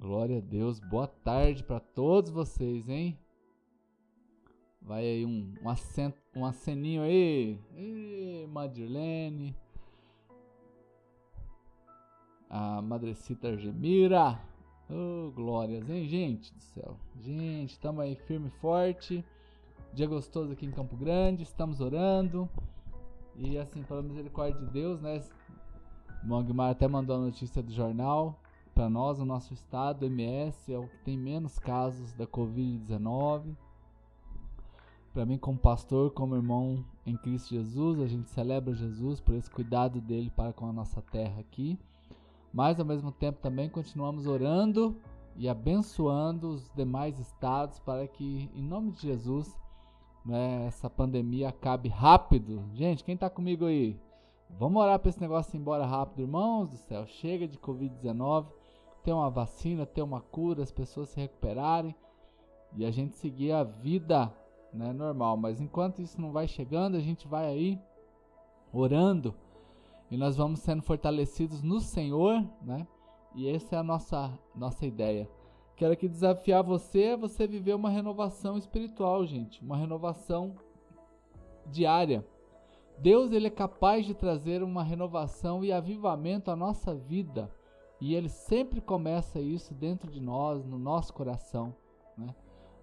Glória a Deus. Boa tarde para todos vocês, hein? Vai aí um, um, acento, um aceninho aí. Ei, Madrilene. A Madrecita Argemira. Oh, glórias, hein, gente do céu. Gente, estamos aí firme e forte. Dia gostoso aqui em Campo Grande. Estamos orando. E assim, pela misericórdia de Deus, né? O Mogmar até mandou a notícia do jornal para nós, o nosso estado, MS, é o que tem menos casos da Covid-19. Para mim, como pastor, como irmão em Cristo Jesus, a gente celebra Jesus por esse cuidado dele para com a nossa terra aqui. Mas ao mesmo tempo também continuamos orando e abençoando os demais estados para que, em nome de Jesus, né, essa pandemia acabe rápido. Gente, quem está comigo aí? Vamos orar para esse negócio ir embora rápido, irmãos do céu. Chega de Covid-19 ter uma vacina, ter uma cura, as pessoas se recuperarem e a gente seguir a vida né, normal. Mas enquanto isso não vai chegando, a gente vai aí orando e nós vamos sendo fortalecidos no Senhor, né? E essa é a nossa nossa ideia. Quero aqui desafiar você a você viver uma renovação espiritual, gente, uma renovação diária. Deus ele é capaz de trazer uma renovação e avivamento à nossa vida e ele sempre começa isso dentro de nós, no nosso coração. Né?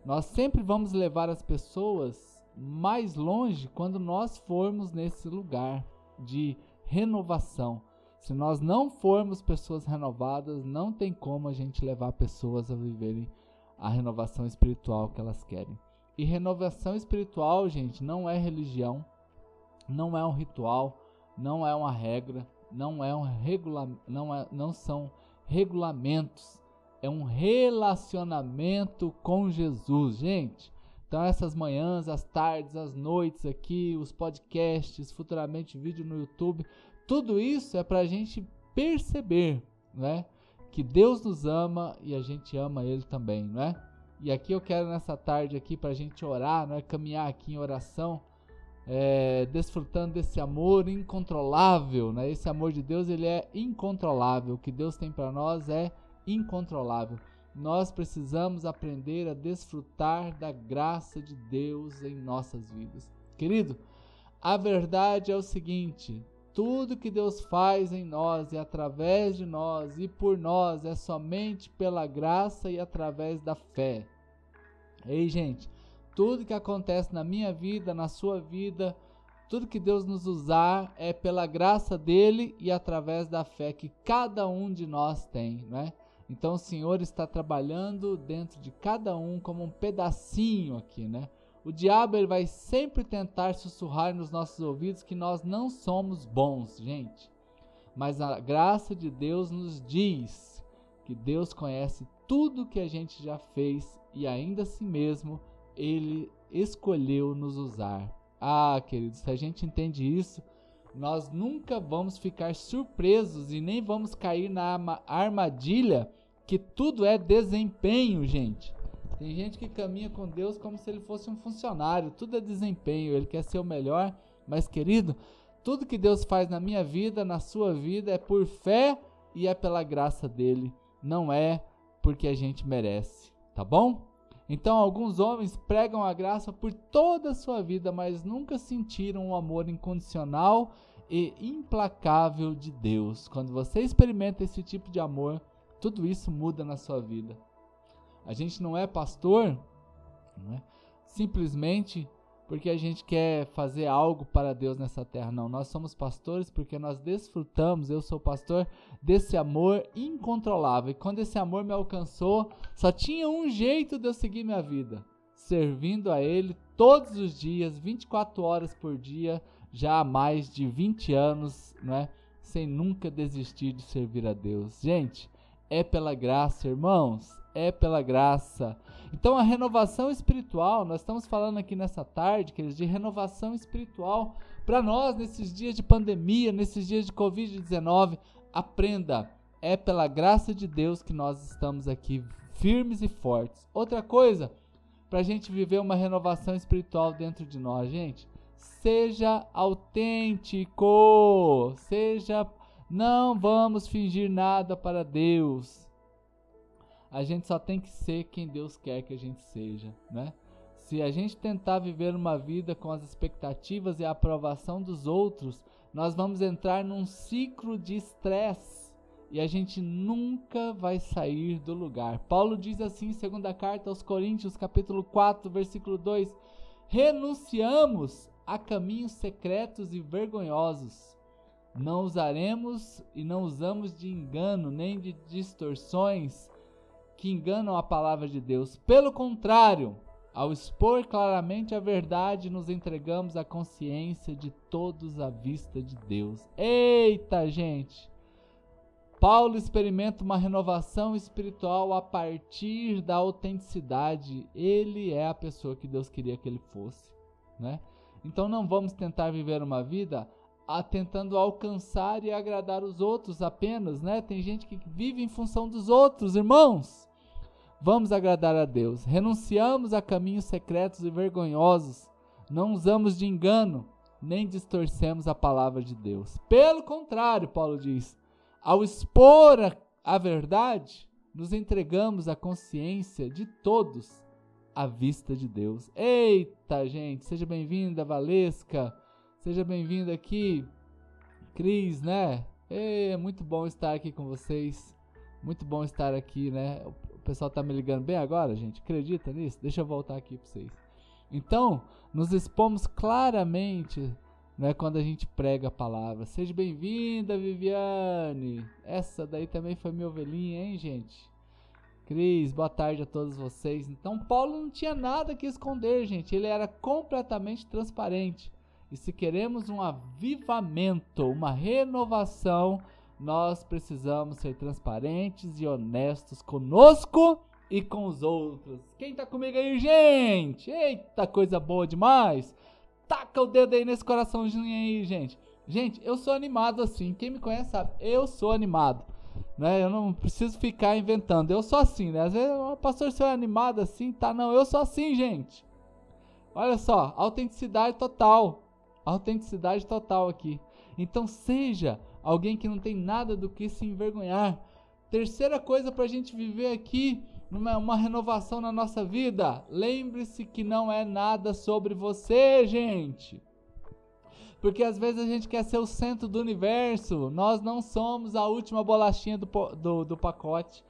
Nós sempre vamos levar as pessoas mais longe quando nós formos nesse lugar de renovação. Se nós não formos pessoas renovadas, não tem como a gente levar pessoas a viverem a renovação espiritual que elas querem. E renovação espiritual, gente, não é religião, não é um ritual, não é uma regra, não é um regula, não, é, não são regulamentos, é um relacionamento com Jesus, gente. Então essas manhãs, as tardes, as noites aqui, os podcasts, futuramente vídeo no YouTube, tudo isso é para a gente perceber, né, que Deus nos ama e a gente ama Ele também, não é? E aqui eu quero nessa tarde aqui para a gente orar, né, caminhar aqui em oração é, desfrutando desse amor incontrolável, né? Esse amor de Deus ele é incontrolável. O que Deus tem para nós é incontrolável. Nós precisamos aprender a desfrutar da graça de Deus em nossas vidas. Querido, a verdade é o seguinte: tudo que Deus faz em nós e através de nós e por nós é somente pela graça e através da fé. Ei, gente, tudo que acontece na minha vida, na sua vida, tudo que Deus nos usar é pela graça dele e através da fé que cada um de nós tem, né? Então o Senhor está trabalhando dentro de cada um como um pedacinho aqui, né? O diabo ele vai sempre tentar sussurrar nos nossos ouvidos que nós não somos bons, gente. Mas a graça de Deus nos diz que Deus conhece tudo que a gente já fez e ainda assim mesmo ele escolheu nos usar. Ah, queridos, se a gente entende isso, nós nunca vamos ficar surpresos e nem vamos cair na armadilha que tudo é desempenho, gente. Tem gente que caminha com Deus como se ele fosse um funcionário, tudo é desempenho, ele quer ser o melhor, mas querido, tudo que Deus faz na minha vida, na sua vida, é por fé e é pela graça dele, não é porque a gente merece, tá bom? Então, alguns homens pregam a graça por toda a sua vida, mas nunca sentiram o amor incondicional e implacável de Deus. Quando você experimenta esse tipo de amor, tudo isso muda na sua vida. A gente não é pastor não é? simplesmente porque a gente quer fazer algo para Deus nessa terra. Não, nós somos pastores porque nós desfrutamos, eu sou pastor, desse amor incontrolável. E quando esse amor me alcançou, só tinha um jeito de eu seguir minha vida: servindo a Ele todos os dias, 24 horas por dia, já há mais de 20 anos, né? Sem nunca desistir de servir a Deus. Gente, é pela graça, irmãos, é pela graça. Então a renovação espiritual, nós estamos falando aqui nessa tarde, queridos, de renovação espiritual para nós nesses dias de pandemia, nesses dias de Covid-19. Aprenda, é pela graça de Deus que nós estamos aqui firmes e fortes. Outra coisa, para a gente viver uma renovação espiritual dentro de nós, gente, seja autêntico, seja. Não vamos fingir nada para Deus. A gente só tem que ser quem Deus quer que a gente seja, né? Se a gente tentar viver uma vida com as expectativas e a aprovação dos outros, nós vamos entrar num ciclo de estresse e a gente nunca vai sair do lugar. Paulo diz assim em segunda carta aos Coríntios, capítulo 4, versículo 2: Renunciamos a caminhos secretos e vergonhosos. Não usaremos e não usamos de engano nem de distorções que enganam a palavra de Deus. Pelo contrário, ao expor claramente a verdade, nos entregamos à consciência de todos à vista de Deus. Eita, gente! Paulo experimenta uma renovação espiritual a partir da autenticidade. Ele é a pessoa que Deus queria que ele fosse, né? Então não vamos tentar viver uma vida a, tentando alcançar e agradar os outros apenas, né? Tem gente que vive em função dos outros, irmãos. Vamos agradar a Deus. Renunciamos a caminhos secretos e vergonhosos. Não usamos de engano, nem distorcemos a palavra de Deus. Pelo contrário, Paulo diz, ao expor a, a verdade, nos entregamos à consciência de todos à vista de Deus. Eita, gente, seja bem-vinda, Valesca. Seja bem-vinda aqui, Cris, né? É muito bom estar aqui com vocês. Muito bom estar aqui, né? pessoal tá me ligando bem agora, gente. Acredita nisso? Deixa eu voltar aqui para vocês. Então, nos expomos claramente né, quando a gente prega a palavra. Seja bem-vinda, Viviane. Essa daí também foi minha ovelhinha, hein, gente? Cris, boa tarde a todos vocês. Então, Paulo não tinha nada que esconder, gente. Ele era completamente transparente. E se queremos um avivamento, uma renovação, nós precisamos ser transparentes e honestos conosco e com os outros. Quem tá comigo aí, gente? Eita, coisa boa demais! Taca o dedo aí nesse coraçãozinho aí, gente. Gente, eu sou animado assim. Quem me conhece sabe, eu sou animado. Né? Eu não preciso ficar inventando. Eu sou assim, né? Às vezes, o pastor, você é animado assim, tá? Não, eu sou assim, gente. Olha só, autenticidade total. Autenticidade total aqui. Então seja alguém que não tem nada do que se envergonhar. Terceira coisa para a gente viver aqui, uma, uma renovação na nossa vida. Lembre-se que não é nada sobre você, gente. Porque às vezes a gente quer ser o centro do universo. Nós não somos a última bolachinha do, do, do pacote.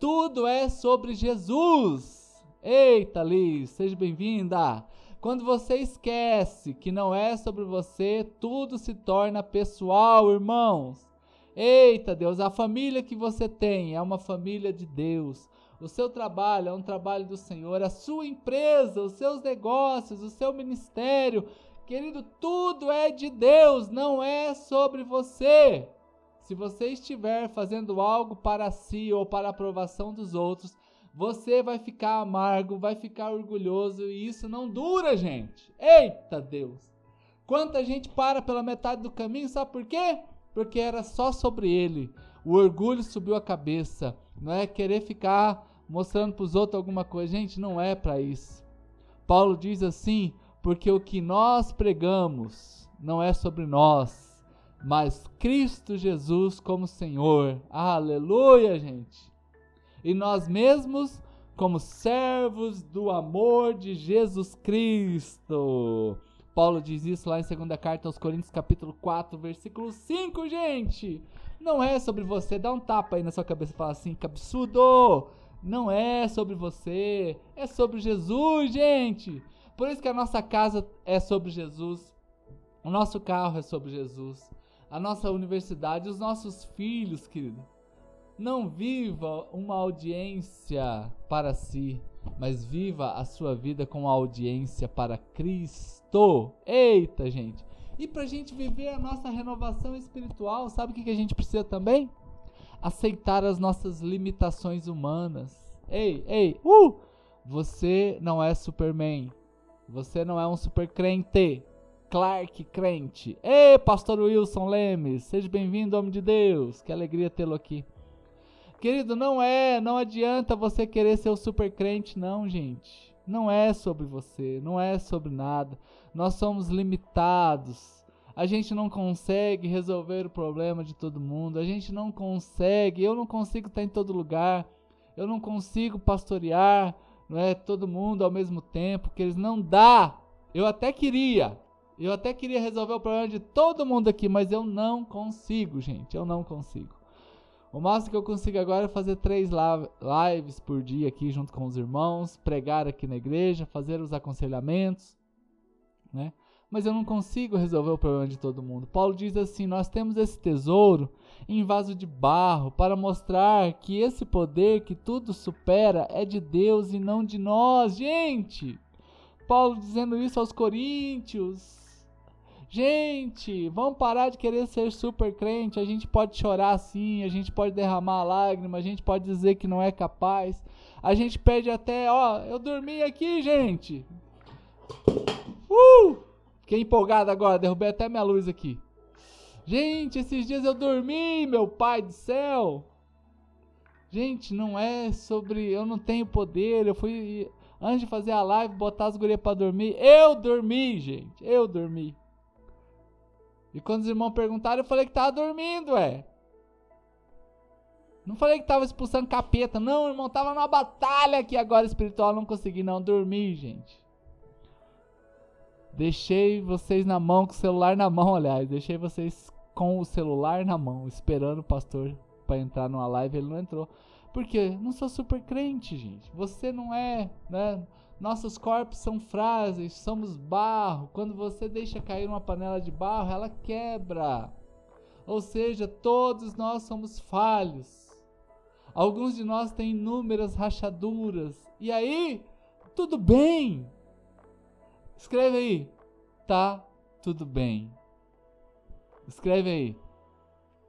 Tudo é sobre Jesus. Eita, Liz, seja bem-vinda. Quando você esquece que não é sobre você, tudo se torna pessoal, irmãos. Eita Deus, a família que você tem é uma família de Deus. O seu trabalho é um trabalho do Senhor, a sua empresa, os seus negócios, o seu ministério, querido, tudo é de Deus, não é sobre você. Se você estiver fazendo algo para si ou para a aprovação dos outros, você vai ficar amargo, vai ficar orgulhoso e isso não dura, gente. Eita Deus! Quanta gente para pela metade do caminho, sabe por quê? Porque era só sobre ele. O orgulho subiu a cabeça. Não é querer ficar mostrando para os outros alguma coisa. Gente, não é para isso. Paulo diz assim: porque o que nós pregamos não é sobre nós, mas Cristo Jesus como Senhor. Aleluia, gente e nós mesmos como servos do amor de Jesus Cristo. Paulo diz isso lá em 2 carta aos Coríntios, capítulo 4, versículo 5, gente. Não é sobre você, dá um tapa aí na sua cabeça e fala assim, que absurdo! Não é sobre você, é sobre Jesus, gente. Por isso que a nossa casa é sobre Jesus, o nosso carro é sobre Jesus, a nossa universidade, os nossos filhos, querido não viva uma audiência para si, mas viva a sua vida com audiência para Cristo. Eita, gente! E para a gente viver a nossa renovação espiritual, sabe o que, que a gente precisa também? Aceitar as nossas limitações humanas. Ei, ei, uh! Você não é Superman. Você não é um super crente. Clark crente. Ei, pastor Wilson Lemes, seja bem-vindo, homem de Deus. Que alegria tê-lo aqui. Querido, não é, não adianta você querer ser o super crente, não, gente. Não é sobre você, não é sobre nada. Nós somos limitados. A gente não consegue resolver o problema de todo mundo. A gente não consegue, eu não consigo estar em todo lugar. eu não consigo pastorear, não é todo mundo ao mesmo tempo, que eles não dá. Eu até queria, eu até queria resolver o problema de todo mundo aqui, mas eu não consigo, gente. Eu não consigo. O máximo que eu consigo agora é fazer três lives por dia aqui junto com os irmãos, pregar aqui na igreja, fazer os aconselhamentos, né? Mas eu não consigo resolver o problema de todo mundo. Paulo diz assim: Nós temos esse tesouro em vaso de barro para mostrar que esse poder que tudo supera é de Deus e não de nós. Gente, Paulo dizendo isso aos coríntios. Gente, vamos parar de querer ser super crente. A gente pode chorar sim, a gente pode derramar lágrimas, a gente pode dizer que não é capaz. A gente pede até, ó, eu dormi aqui, gente. Uh! Fiquei empolgado agora, derrubei até minha luz aqui. Gente, esses dias eu dormi, meu pai do céu. Gente, não é sobre. Eu não tenho poder. Eu fui. Antes de fazer a live, botar as gurias pra dormir. Eu dormi, gente. Eu dormi. E quando os irmãos perguntaram, eu falei que tava dormindo, é. Não falei que tava expulsando capeta, não, irmão. Tava numa batalha aqui agora espiritual, não consegui não dormir, gente. Deixei vocês na mão, com o celular na mão, aliás. Deixei vocês com o celular na mão, esperando o pastor para entrar numa live. Ele não entrou. Porque não sou super crente, gente. Você não é, né? Nossos corpos são frágeis, somos barro. Quando você deixa cair uma panela de barro, ela quebra. Ou seja, todos nós somos falhos. Alguns de nós têm inúmeras rachaduras. E aí, tudo bem. Escreve aí. Tá tudo bem. Escreve aí.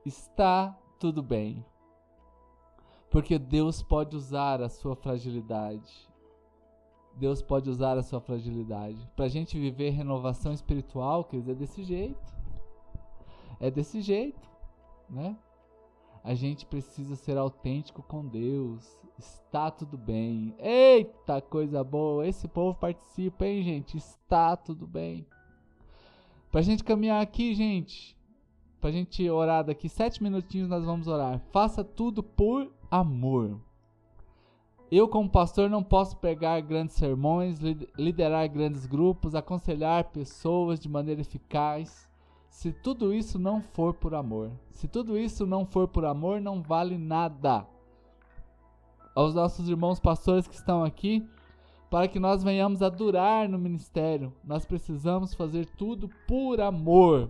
Está tudo bem. Porque Deus pode usar a sua fragilidade. Deus pode usar a sua fragilidade. Para a gente viver renovação espiritual, quer dizer, é desse jeito. É desse jeito, né? A gente precisa ser autêntico com Deus. Está tudo bem. Eita, coisa boa. Esse povo participa, hein, gente? Está tudo bem. Pra gente caminhar aqui, gente. Pra gente orar daqui sete minutinhos, nós vamos orar. Faça tudo por amor. Eu, como pastor, não posso pregar grandes sermões, liderar grandes grupos, aconselhar pessoas de maneira eficaz, se tudo isso não for por amor. Se tudo isso não for por amor, não vale nada. Aos nossos irmãos pastores que estão aqui, para que nós venhamos a durar no ministério, nós precisamos fazer tudo por amor.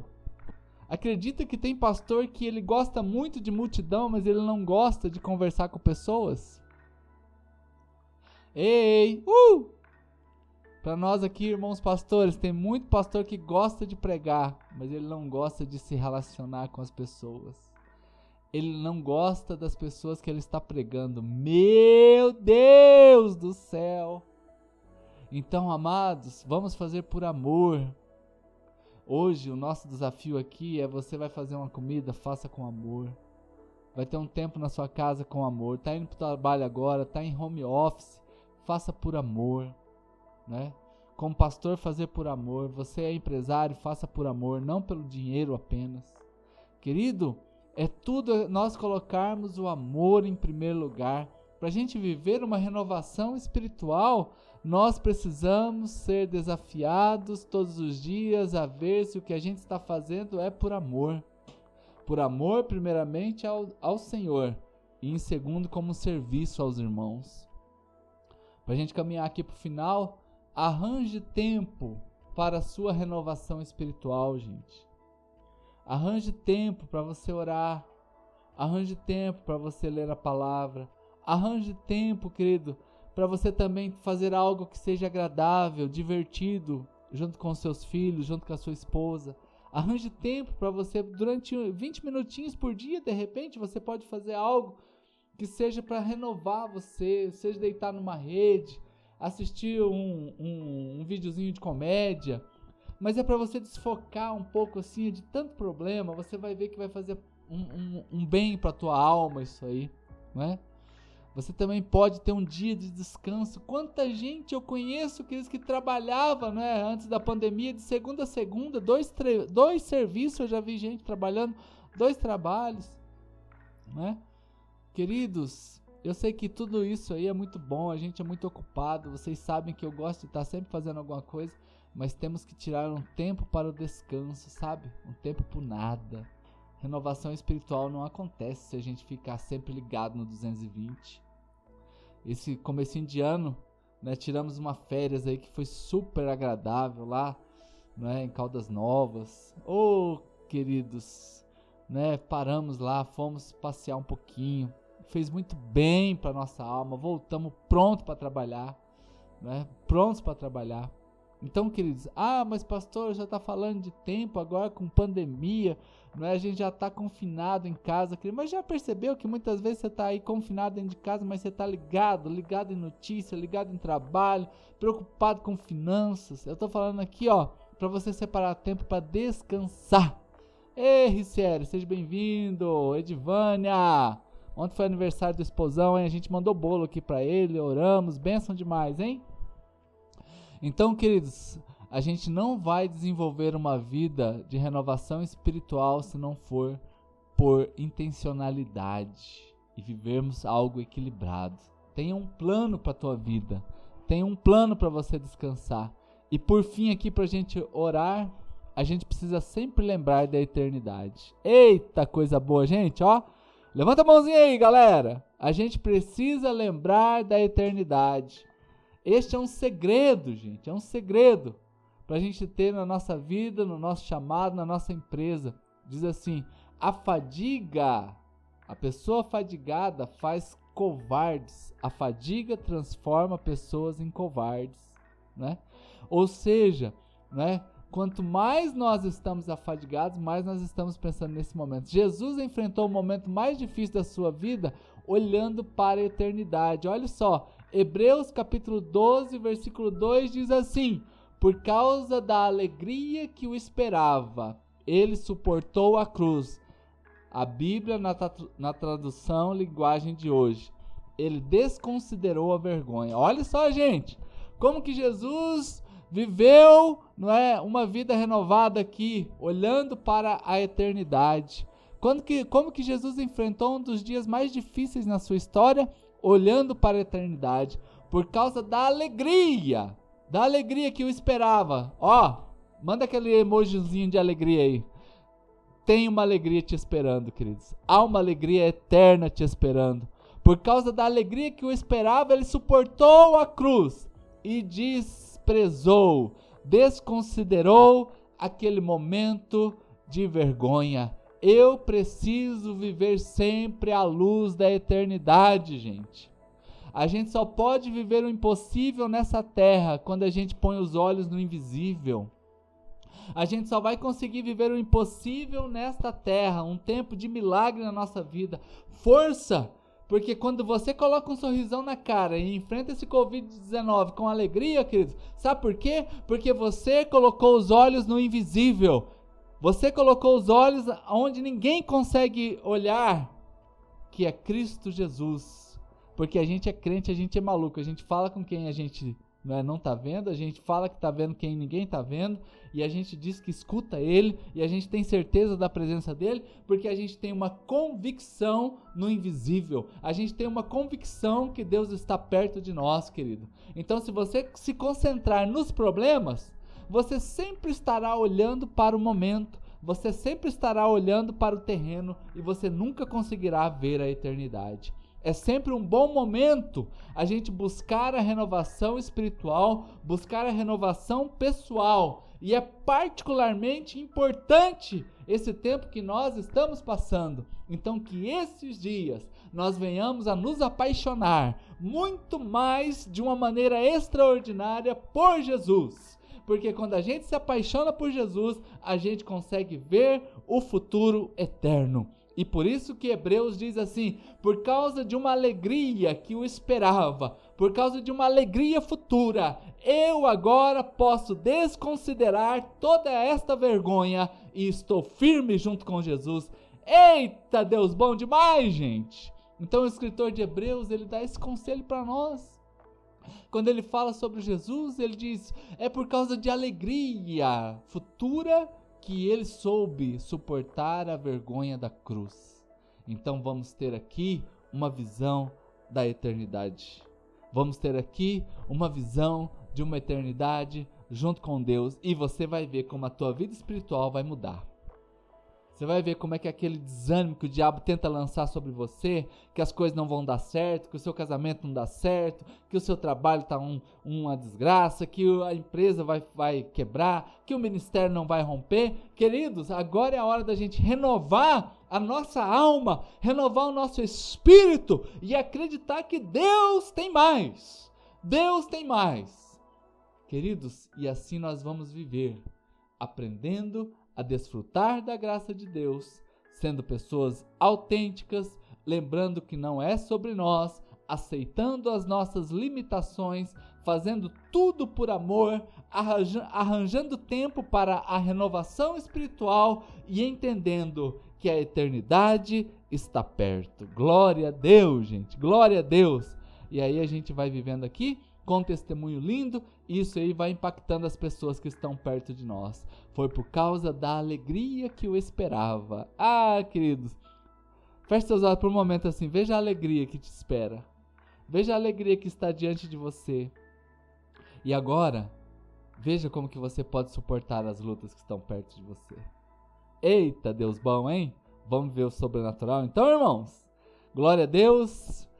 Acredita que tem pastor que ele gosta muito de multidão, mas ele não gosta de conversar com pessoas? Ei, uh! Para nós aqui, irmãos pastores, tem muito pastor que gosta de pregar, mas ele não gosta de se relacionar com as pessoas. Ele não gosta das pessoas que ele está pregando. Meu Deus do céu! Então, amados, vamos fazer por amor. Hoje o nosso desafio aqui é você vai fazer uma comida, faça com amor. Vai ter um tempo na sua casa com amor. Tá indo para o trabalho agora, tá em home office faça por amor, né? Como pastor, fazer por amor. Você é empresário, faça por amor, não pelo dinheiro apenas. Querido, é tudo nós colocarmos o amor em primeiro lugar. Para a gente viver uma renovação espiritual, nós precisamos ser desafiados todos os dias a ver se o que a gente está fazendo é por amor. Por amor, primeiramente, ao, ao Senhor, e em segundo, como serviço aos irmãos. Para a gente caminhar aqui para o final, arranje tempo para a sua renovação espiritual, gente. Arranje tempo para você orar. Arranje tempo para você ler a palavra. Arranje tempo, querido, para você também fazer algo que seja agradável, divertido, junto com seus filhos, junto com a sua esposa. Arranje tempo para você durante 20 minutinhos por dia, de repente, você pode fazer algo que seja para renovar você, seja deitar numa rede, assistir um, um, um videozinho de comédia, mas é para você desfocar um pouco assim de tanto problema, você vai ver que vai fazer um, um, bem para tua alma isso aí, não é? Você também pode ter um dia de descanso. Quanta gente eu conheço que que trabalhava, né, antes da pandemia, de segunda a segunda, dois, dois serviços eu já vi gente trabalhando, dois trabalhos, né? Queridos, Eu sei que tudo isso aí é muito bom, a gente é muito ocupado, vocês sabem que eu gosto de estar sempre fazendo alguma coisa, mas temos que tirar um tempo para o descanso, sabe? Um tempo por nada. Renovação espiritual não acontece se a gente ficar sempre ligado no 220. Esse comecinho de ano, né, tiramos uma férias aí que foi super agradável lá, né, em Caldas Novas. Ô, oh, queridos, né, paramos lá, fomos passear um pouquinho. Fez muito bem para nossa alma. Voltamos pronto para trabalhar, né? Prontos para trabalhar. Então, queridos, ah, mas pastor, já está falando de tempo agora com pandemia, não é? A gente já está confinado em casa, querido. mas já percebeu que muitas vezes você está aí confinado dentro de casa, mas você está ligado, ligado em notícia, ligado em trabalho, preocupado com finanças. Eu estou falando aqui, ó, para você separar tempo para descansar. Ei, Ricieri, seja bem-vindo. Edivânia, ontem foi aniversário do esposão, hein? A gente mandou bolo aqui para ele, oramos, bênção demais, hein? Então, queridos, a gente não vai desenvolver uma vida de renovação espiritual se não for por intencionalidade e vivermos algo equilibrado. Tenha um plano para tua vida. Tenha um plano para você descansar. E por fim aqui para a gente orar, a gente precisa sempre lembrar da eternidade. Eita coisa boa, gente, ó. Levanta a mãozinha aí, galera. A gente precisa lembrar da eternidade. Este é um segredo, gente, é um segredo para a gente ter na nossa vida, no nosso chamado, na nossa empresa. Diz assim: a fadiga, a pessoa fadigada faz covardes. A fadiga transforma pessoas em covardes, né? Ou seja, né? Quanto mais nós estamos afadigados, mais nós estamos pensando nesse momento. Jesus enfrentou o momento mais difícil da sua vida olhando para a eternidade. Olha só, Hebreus capítulo 12, versículo 2 diz assim: Por causa da alegria que o esperava, ele suportou a cruz. A Bíblia, na, na tradução linguagem de hoje, ele desconsiderou a vergonha. Olha só, gente, como que Jesus viveu não é, uma vida renovada aqui, olhando para a eternidade. Quando que, como que Jesus enfrentou um dos dias mais difíceis na sua história? olhando para a eternidade, por causa da alegria, da alegria que eu esperava. Ó, manda aquele emojizinho de alegria aí. Tem uma alegria te esperando, queridos. Há uma alegria eterna te esperando. Por causa da alegria que eu esperava, ele suportou a cruz e desprezou, desconsiderou aquele momento de vergonha eu preciso viver sempre à luz da eternidade, gente. A gente só pode viver o impossível nessa terra quando a gente põe os olhos no invisível. A gente só vai conseguir viver o impossível nesta terra, um tempo de milagre na nossa vida. Força! Porque quando você coloca um sorrisão na cara e enfrenta esse Covid-19 com alegria, queridos, sabe por quê? Porque você colocou os olhos no invisível. Você colocou os olhos onde ninguém consegue olhar, que é Cristo Jesus. Porque a gente é crente, a gente é maluco, a gente fala com quem a gente não, é, não tá vendo, a gente fala que tá vendo quem ninguém tá vendo, e a gente diz que escuta ele, e a gente tem certeza da presença dele, porque a gente tem uma convicção no invisível. A gente tem uma convicção que Deus está perto de nós, querido. Então, se você se concentrar nos problemas, você sempre estará olhando para o momento, você sempre estará olhando para o terreno e você nunca conseguirá ver a eternidade. É sempre um bom momento a gente buscar a renovação espiritual, buscar a renovação pessoal. E é particularmente importante esse tempo que nós estamos passando. Então, que esses dias nós venhamos a nos apaixonar muito mais de uma maneira extraordinária por Jesus porque quando a gente se apaixona por Jesus, a gente consegue ver o futuro eterno. E por isso que Hebreus diz assim: por causa de uma alegria que o esperava, por causa de uma alegria futura, eu agora posso desconsiderar toda esta vergonha e estou firme junto com Jesus. Eita, Deus bom demais, gente! Então o escritor de Hebreus, ele dá esse conselho para nós. Quando ele fala sobre Jesus, ele diz: é por causa de alegria futura que ele soube suportar a vergonha da cruz. Então vamos ter aqui uma visão da eternidade. Vamos ter aqui uma visão de uma eternidade junto com Deus e você vai ver como a tua vida espiritual vai mudar. Você vai ver como é que aquele desânimo que o diabo tenta lançar sobre você, que as coisas não vão dar certo, que o seu casamento não dá certo, que o seu trabalho está um, uma desgraça, que a empresa vai, vai quebrar, que o ministério não vai romper. Queridos, agora é a hora da gente renovar a nossa alma, renovar o nosso espírito e acreditar que Deus tem mais. Deus tem mais. Queridos, e assim nós vamos viver, aprendendo a desfrutar da graça de Deus, sendo pessoas autênticas, lembrando que não é sobre nós, aceitando as nossas limitações, fazendo tudo por amor, arranjando tempo para a renovação espiritual e entendendo que a eternidade está perto. Glória a Deus, gente, glória a Deus. E aí a gente vai vivendo aqui com um testemunho lindo, isso aí vai impactando as pessoas que estão perto de nós. Foi por causa da alegria que eu esperava. Ah, queridos, feche seus olhos por um momento assim, veja a alegria que te espera. Veja a alegria que está diante de você. E agora, veja como que você pode suportar as lutas que estão perto de você. Eita, Deus bom, hein? Vamos ver o sobrenatural então, irmãos. Glória a Deus.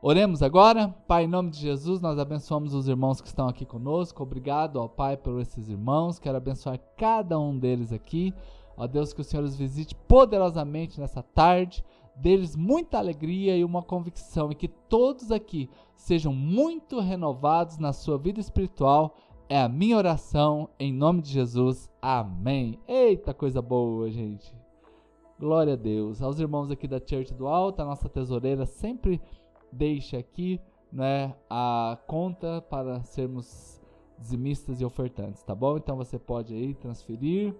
Oremos agora. Pai, em nome de Jesus, nós abençoamos os irmãos que estão aqui conosco. Obrigado, ó Pai, por esses irmãos. Quero abençoar cada um deles aqui. Ó Deus, que o Senhor os visite poderosamente nessa tarde. Deles muita alegria e uma convicção, e que todos aqui sejam muito renovados na sua vida espiritual. É a minha oração, em nome de Jesus. Amém. Eita coisa boa, gente. Glória a Deus. Aos irmãos aqui da Church do Alto, a nossa tesoureira sempre deixe aqui né, a conta para sermos dizimistas e ofertantes, tá bom? Então você pode aí transferir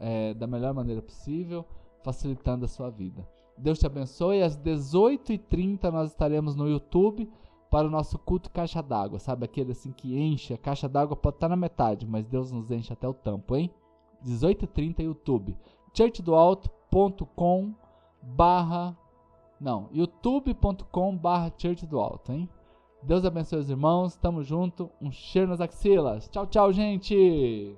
é, da melhor maneira possível, facilitando a sua vida. Deus te abençoe. Às 18h30 nós estaremos no YouTube para o nosso culto caixa d'água, sabe? Aquele assim que enche, a caixa d'água pode estar na metade, mas Deus nos enche até o tampo, hein? 18h30 YouTube. churchdoalto.com barra não, youtube.com barra Church do Alto, hein? Deus abençoe os irmãos, tamo junto, um cheiro nas axilas. Tchau, tchau, gente!